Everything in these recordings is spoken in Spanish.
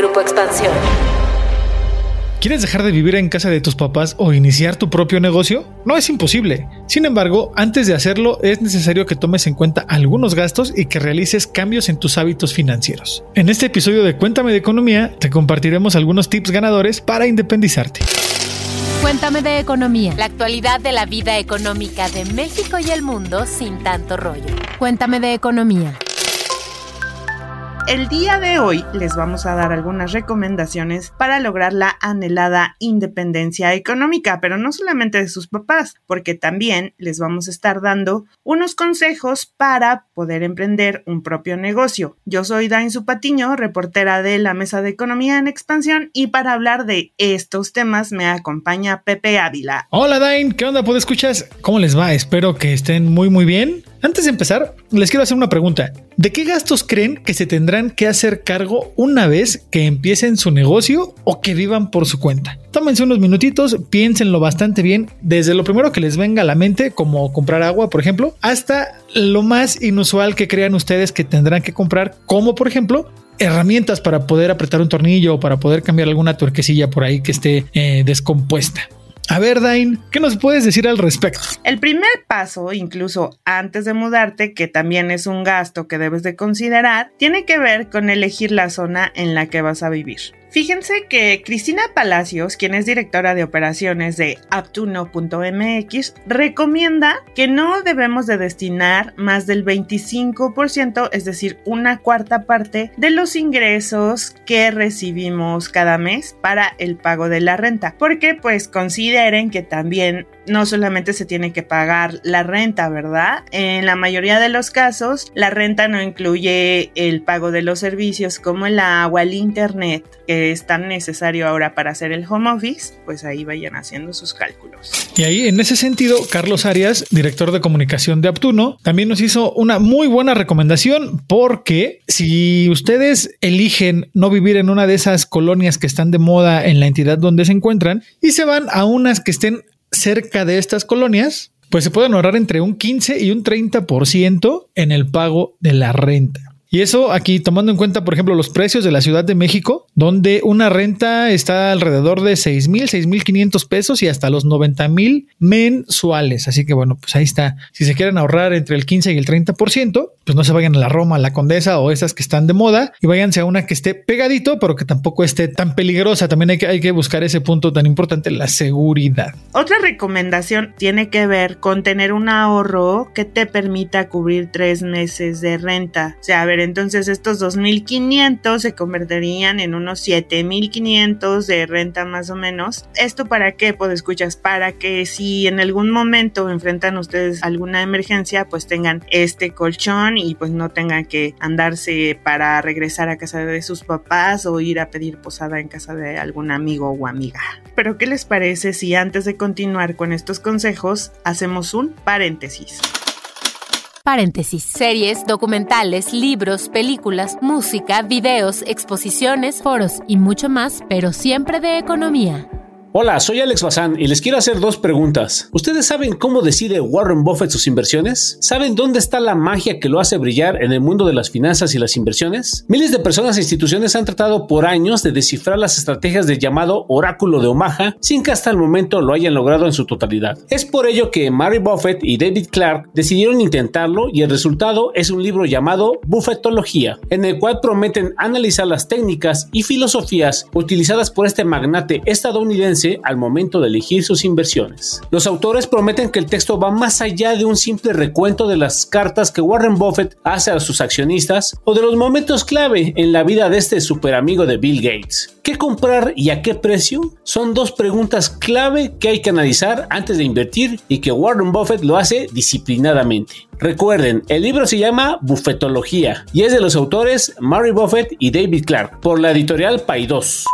Grupo Expansión. ¿Quieres dejar de vivir en casa de tus papás o iniciar tu propio negocio? No es imposible. Sin embargo, antes de hacerlo es necesario que tomes en cuenta algunos gastos y que realices cambios en tus hábitos financieros. En este episodio de Cuéntame de Economía te compartiremos algunos tips ganadores para independizarte. Cuéntame de Economía, la actualidad de la vida económica de México y el mundo sin tanto rollo. Cuéntame de Economía. El día de hoy les vamos a dar algunas recomendaciones para lograr la anhelada independencia económica, pero no solamente de sus papás, porque también les vamos a estar dando unos consejos para poder emprender un propio negocio. Yo soy Dain Zupatiño, reportera de la Mesa de Economía en Expansión, y para hablar de estos temas me acompaña Pepe Ávila. Hola Dain, ¿qué onda? ¿Puedo escuchas? ¿Cómo les va? Espero que estén muy muy bien. Antes de empezar, les quiero hacer una pregunta. ¿De qué gastos creen que se tendrán que hacer cargo una vez que empiecen su negocio o que vivan por su cuenta? Tómense unos minutitos, piénsenlo bastante bien, desde lo primero que les venga a la mente, como comprar agua, por ejemplo, hasta lo más inusual que crean ustedes que tendrán que comprar, como por ejemplo herramientas para poder apretar un tornillo o para poder cambiar alguna tuerquecilla por ahí que esté eh, descompuesta. A ver, Dain, ¿qué nos puedes decir al respecto? El primer paso, incluso antes de mudarte, que también es un gasto que debes de considerar, tiene que ver con elegir la zona en la que vas a vivir. Fíjense que Cristina Palacios, quien es directora de operaciones de aptuno.mx, recomienda que no debemos de destinar más del 25%, es decir, una cuarta parte de los ingresos que recibimos cada mes para el pago de la renta, porque pues consideren que también no solamente se tiene que pagar la renta, ¿verdad? En la mayoría de los casos, la renta no incluye el pago de los servicios como el agua, el internet, que es tan necesario ahora para hacer el home office, pues ahí vayan haciendo sus cálculos. Y ahí, en ese sentido, Carlos Arias, director de comunicación de Aptuno, también nos hizo una muy buena recomendación porque si ustedes eligen no vivir en una de esas colonias que están de moda en la entidad donde se encuentran y se van a unas que estén cerca de estas colonias, pues se pueden ahorrar entre un 15 y un 30% en el pago de la renta. Y eso aquí tomando en cuenta, por ejemplo, los precios de la Ciudad de México, donde una renta está alrededor de 6 mil, 6 mil 500 pesos y hasta los 90 mil mensuales. Así que bueno, pues ahí está. Si se quieren ahorrar entre el 15 y el 30%, pues no se vayan a la Roma, a la Condesa o esas que están de moda y váyanse a una que esté pegadito, pero que tampoco esté tan peligrosa. También hay que, hay que buscar ese punto tan importante, la seguridad. Otra recomendación tiene que ver con tener un ahorro que te permita cubrir tres meses de renta. O sea, a ver, entonces estos 2.500 se convertirían en unos 7.500 de renta más o menos. ¿Esto para qué? Pues escuchas, para que si en algún momento enfrentan ustedes alguna emergencia, pues tengan este colchón y pues no tengan que andarse para regresar a casa de sus papás o ir a pedir posada en casa de algún amigo o amiga. Pero ¿qué les parece si antes de continuar con estos consejos hacemos un paréntesis? Paréntesis. Series, documentales, libros, películas, música, videos, exposiciones, foros y mucho más, pero siempre de economía. Hola, soy Alex Bazán y les quiero hacer dos preguntas. ¿Ustedes saben cómo decide Warren Buffett sus inversiones? ¿Saben dónde está la magia que lo hace brillar en el mundo de las finanzas y las inversiones? Miles de personas e instituciones han tratado por años de descifrar las estrategias del llamado oráculo de Omaha sin que hasta el momento lo hayan logrado en su totalidad. Es por ello que Mary Buffett y David Clark decidieron intentarlo y el resultado es un libro llamado Buffettología, en el cual prometen analizar las técnicas y filosofías utilizadas por este magnate estadounidense al momento de elegir sus inversiones. Los autores prometen que el texto va más allá de un simple recuento de las cartas que Warren Buffett hace a sus accionistas o de los momentos clave en la vida de este super amigo de Bill Gates. ¿Qué comprar y a qué precio? Son dos preguntas clave que hay que analizar antes de invertir y que Warren Buffett lo hace disciplinadamente. Recuerden, el libro se llama Buffetología y es de los autores Mary Buffett y David Clark por la editorial Paidós.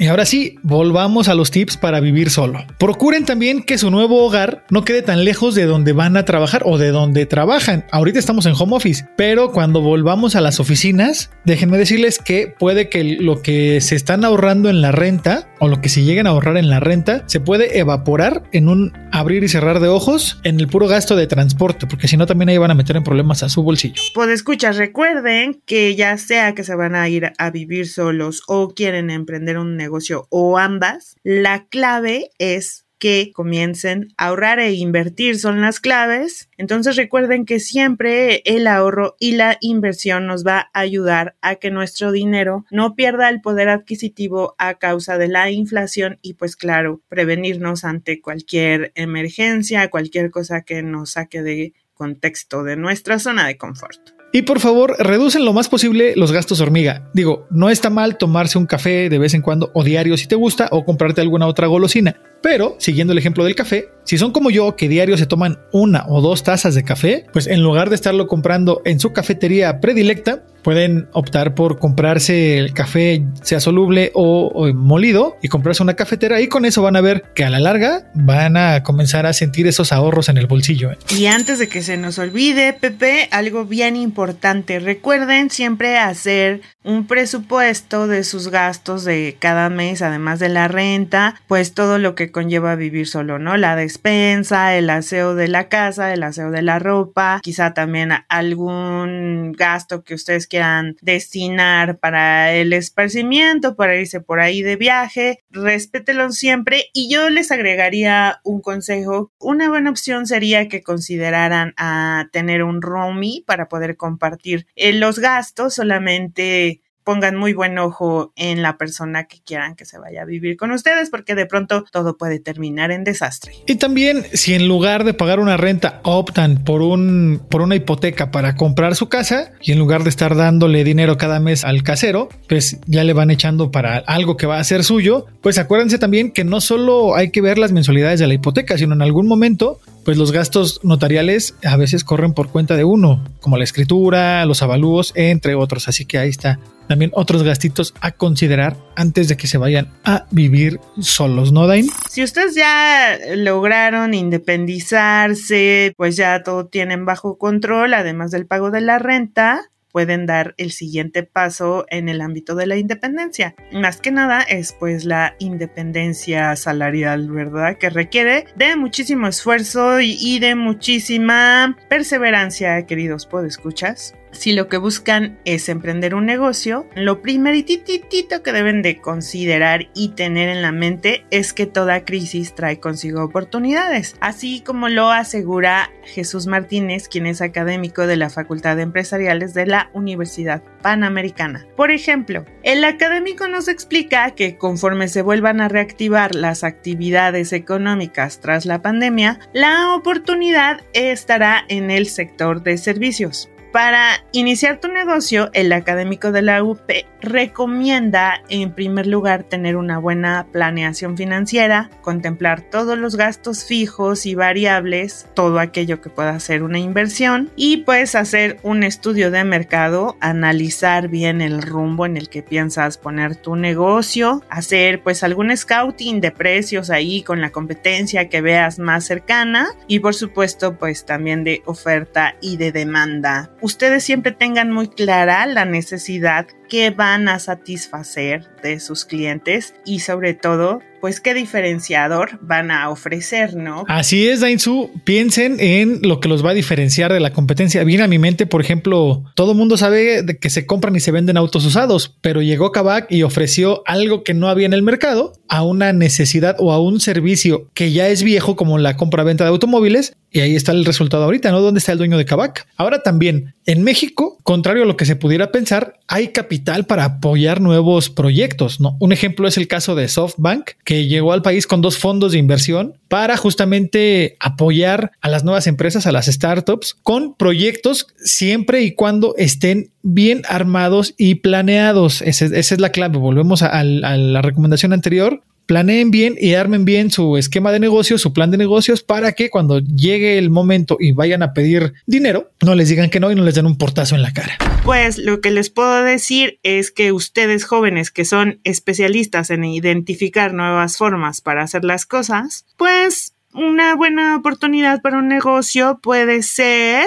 Y ahora sí, volvamos a los tips para vivir solo. Procuren también que su nuevo hogar no quede tan lejos de donde van a trabajar o de donde trabajan. Ahorita estamos en home office, pero cuando volvamos a las oficinas, déjenme decirles que puede que lo que se están ahorrando en la renta o lo que se lleguen a ahorrar en la renta se puede evaporar en un abrir y cerrar de ojos en el puro gasto de transporte, porque si no también ahí van a meter en problemas a su bolsillo. Pues escuchas, recuerden que ya sea que se van a ir a vivir solos o quieren emprender un negocio o ambas, la clave es que comiencen a ahorrar e invertir son las claves. Entonces recuerden que siempre el ahorro y la inversión nos va a ayudar a que nuestro dinero no pierda el poder adquisitivo a causa de la inflación y pues claro, prevenirnos ante cualquier emergencia, cualquier cosa que nos saque de contexto de nuestra zona de confort. Y por favor, reducen lo más posible los gastos hormiga. Digo, no está mal tomarse un café de vez en cuando o diario si te gusta o comprarte alguna otra golosina. Pero, siguiendo el ejemplo del café, si son como yo que diario se toman una o dos tazas de café, pues en lugar de estarlo comprando en su cafetería predilecta, pueden optar por comprarse el café, sea soluble o, molido, y comprarse una cafetera y con eso van a ver que a la larga van a comenzar a sentir esos ahorros en el bolsillo. ¿eh? Y antes de que se nos olvide, Pepe, algo bien importante, recuerden siempre hacer un presupuesto de sus gastos de cada mes, además de la renta, pues todo lo que conlleva vivir solo, ¿no? La el aseo de la casa, el aseo de la ropa, quizá también algún gasto que ustedes quieran destinar para el esparcimiento, para irse por ahí de viaje, respételo siempre y yo les agregaría un consejo. Una buena opción sería que consideraran a tener un roomie para poder compartir eh, los gastos, solamente pongan muy buen ojo en la persona que quieran que se vaya a vivir con ustedes, porque de pronto todo puede terminar en desastre. Y también, si en lugar de pagar una renta optan por un por una hipoteca para comprar su casa y en lugar de estar dándole dinero cada mes al casero, pues ya le van echando para algo que va a ser suyo, pues acuérdense también que no solo hay que ver las mensualidades de la hipoteca, sino en algún momento pues los gastos notariales a veces corren por cuenta de uno, como la escritura, los avalúos, entre otros. Así que ahí está también otros gastitos a considerar antes de que se vayan a vivir solos, ¿no, Dain? Si ustedes ya lograron independizarse, pues ya todo tienen bajo control, además del pago de la renta, pueden dar el siguiente paso en el ámbito de la independencia. Más que nada es pues la independencia salarial, ¿verdad? Que requiere de muchísimo esfuerzo y, de muchísima perseverancia, queridos podescuchas. Si lo que buscan es emprender un negocio, lo primerititito que deben de considerar y tener en la mente es que toda crisis trae consigo oportunidades, así como lo asegura Jesús Martínez, quien es académico de la Facultad de Empresariales de la Universidad Panamericana. Por ejemplo, el académico nos explica que conforme se vuelvan a reactivar las actividades económicas tras la pandemia, la oportunidad estará en el sector de servicios. Para iniciar tu negocio, el académico de la UP recomienda en primer lugar tener una buena planeación financiera, contemplar todos los gastos fijos y variables, todo aquello que pueda ser una inversión y pues hacer un estudio de mercado, analizar bien el rumbo en el que piensas poner tu negocio, hacer pues algún scouting de precios ahí con la competencia que veas más cercana y por supuesto pues también de oferta y de demanda ustedes siempre tengan muy clara la necesidad que van a satisfacer de sus clientes y sobre todo pues qué diferenciador van a ofrecer, ¿no? Así es, Dainzu. Piensen en lo que los va a diferenciar de la competencia. Viene a mi mente, por ejemplo, todo mundo sabe de que se compran y se venden autos usados, pero llegó Kavak y ofreció algo que no había en el mercado a una necesidad o a un servicio que ya es viejo como la compra-venta de automóviles. Y ahí está el resultado ahorita, ¿no? ¿Dónde está el dueño de Kavak? Ahora también, en México, contrario a lo que se pudiera pensar, hay capital para apoyar nuevos proyectos, ¿no? Un ejemplo es el caso de SoftBank, que llegó al país con dos fondos de inversión para justamente apoyar a las nuevas empresas, a las startups, con proyectos siempre y cuando estén bien armados y planeados. Esa, es la clave. Volvemos a, la recomendación anterior planeen bien y armen bien su esquema de negocios, su plan de negocios para que cuando llegue el momento y vayan a pedir dinero, no les digan que no y no les den un portazo en la cara. Pues lo que les puedo decir es que ustedes jóvenes que son especialistas en identificar nuevas formas para hacer las cosas, pues una buena oportunidad para un negocio puede ser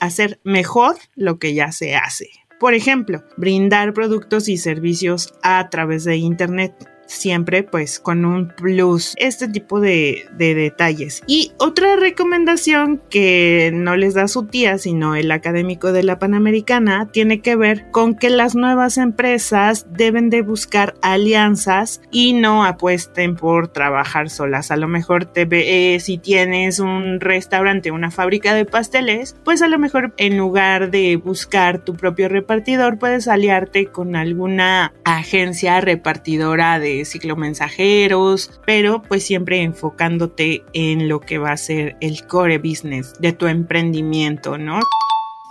hacer mejor lo que ya se hace. Por ejemplo, brindar productos y servicios a través de Internet siempre pues con un plus este tipo de, detalles. Y otra recomendación que no les da su tía sino el académico de la Panamericana tiene que ver con que las nuevas empresas deben de buscar alianzas y no apuesten por trabajar solas. A lo mejor te ve, eh, si tienes un restaurante una fábrica de pasteles pues a lo mejor en lugar de buscar tu propio repartidor puedes aliarte con alguna agencia repartidora de ciclomensajeros, pero pues siempre enfocándote en lo que va a ser el core business de tu emprendimiento, ¿no?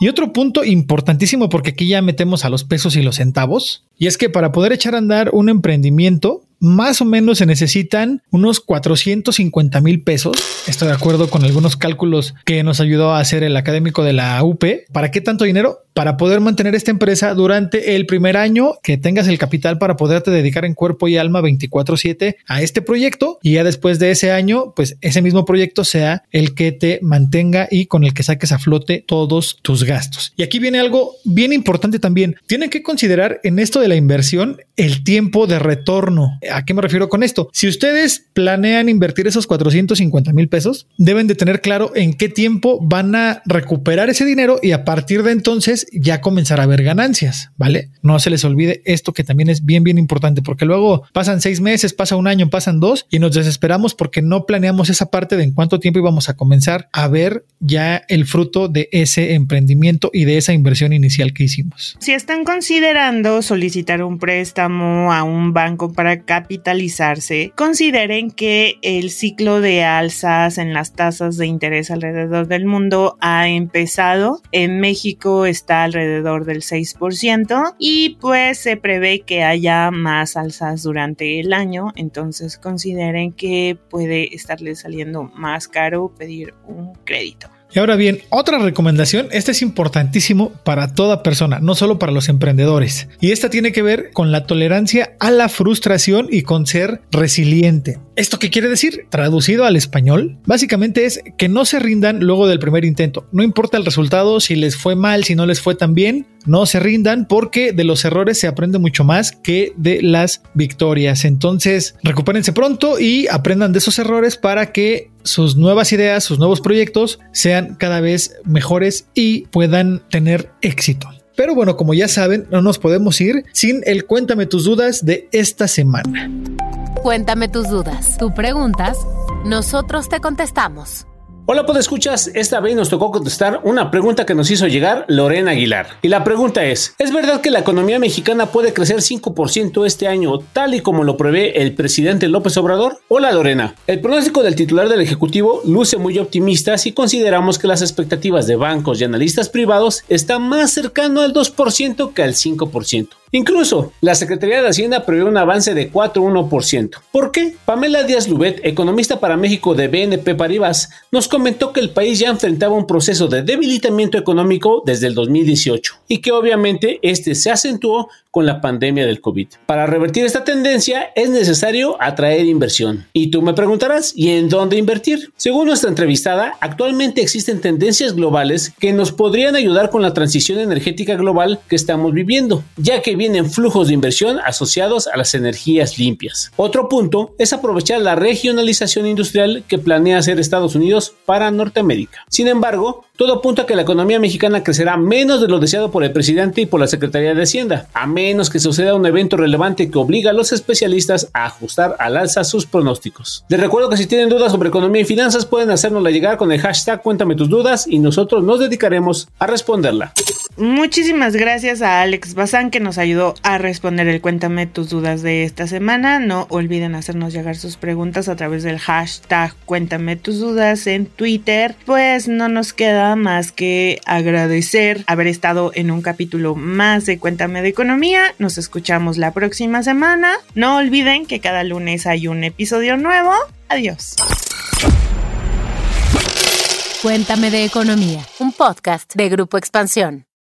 Y otro punto importantísimo, porque aquí ya metemos a los pesos y los centavos, y es que para poder echar a andar un emprendimiento, más o menos se necesitan unos 450 mil pesos. Estoy de acuerdo con algunos cálculos que nos ayudó a hacer el académico de la UP. ¿Para qué tanto dinero? Para poder mantener esta empresa durante el primer año, que tengas el capital para poderte dedicar en cuerpo y alma 24/7 a este proyecto y ya después de ese año, pues ese mismo proyecto sea el que te mantenga y con el que saques a flote todos tus gastos. Y aquí viene algo bien importante también. Tienen que considerar en esto de la inversión el tiempo de retorno. ¿A qué me refiero con esto? Si ustedes planean invertir esos 450 mil pesos, deben de tener claro en qué tiempo van a recuperar ese dinero y a partir de entonces ya comenzar a ver ganancias, ¿vale? No se les olvide esto que también es bien, bien importante porque luego pasan seis meses, pasa un año, pasan dos y nos desesperamos porque no planeamos esa parte de en cuánto tiempo íbamos a comenzar a ver ya el fruto de ese emprendimiento y de esa inversión inicial que hicimos. Si están considerando solicitar un préstamo a un banco para capitalizarse, consideren que el ciclo de alzas en las tasas de interés alrededor del mundo ha empezado. En México está alrededor del 6% y pues se prevé que haya más alzas durante el año, entonces consideren que puede estarles saliendo más caro pedir un crédito. Y ahora bien, otra recomendación, este es importantísimo para toda persona, no solo para los emprendedores. Y esta tiene que ver con la tolerancia a la frustración y con ser resiliente. ¿Esto qué quiere decir? Traducido al español, básicamente es que no se rindan luego del primer intento. No importa el resultado, si les fue mal, si no les fue tan bien, no se rindan porque de los errores se aprende mucho más que de las victorias. Entonces, recupérense pronto y aprendan de esos errores para que sus nuevas ideas, sus nuevos proyectos sean cada vez mejores y puedan tener éxito. Pero bueno, como ya saben, no nos podemos ir sin el cuéntame tus dudas de esta semana. Cuéntame tus dudas. Tú preguntas, nosotros te contestamos. Hola, pues escuchas. Esta vez nos tocó contestar una pregunta que nos hizo llegar Lorena Aguilar. Y la pregunta es: ¿Es verdad que la economía mexicana puede crecer 5% este año, tal y como lo prevé el presidente López Obrador? Hola, Lorena. El pronóstico del titular del Ejecutivo luce muy optimista si consideramos que las expectativas de bancos y analistas privados están más cercano al 2% que al 5%. Incluso, la Secretaría de Hacienda prevé un avance de 4,1%. ¿Por qué? Pamela Díaz Lubet, economista para México de BNP Paribas, nos comentó que el país ya enfrentaba un proceso de debilitamiento económico desde el 2018 y que obviamente este se acentuó con la pandemia del COVID. Para revertir esta tendencia es necesario atraer inversión. Y tú me preguntarás, ¿y en dónde invertir? Según nuestra entrevistada, actualmente existen tendencias globales que nos podrían ayudar con la transición energética global que estamos viviendo, ya que vienen flujos de inversión asociados a las energías limpias. Otro punto es aprovechar la regionalización industrial que planea hacer Estados Unidos para Norteamérica. Sin embargo, todo apunta a que la economía mexicana crecerá menos de lo deseado por el presidente y por la Secretaría de Hacienda, a menos que suceda un evento relevante que obliga a los especialistas a ajustar al alza sus pronósticos. Les recuerdo que si tienen dudas sobre economía y finanzas pueden hacérnosla llegar con el hashtag Cuéntame tus dudas y nosotros nos dedicaremos a responderla. Muchísimas gracias a Alex Bazán que nos ayudó a responder el cuéntame tus dudas de esta semana. No olviden hacernos llegar sus preguntas a través del hashtag cuéntame tus dudas en Twitter. Pues no nos queda más que agradecer haber estado en un capítulo más de Cuéntame de Economía. Nos escuchamos la próxima semana. No olviden que cada lunes hay un episodio nuevo. Adiós. Cuéntame de Economía, un podcast de Grupo Expansión.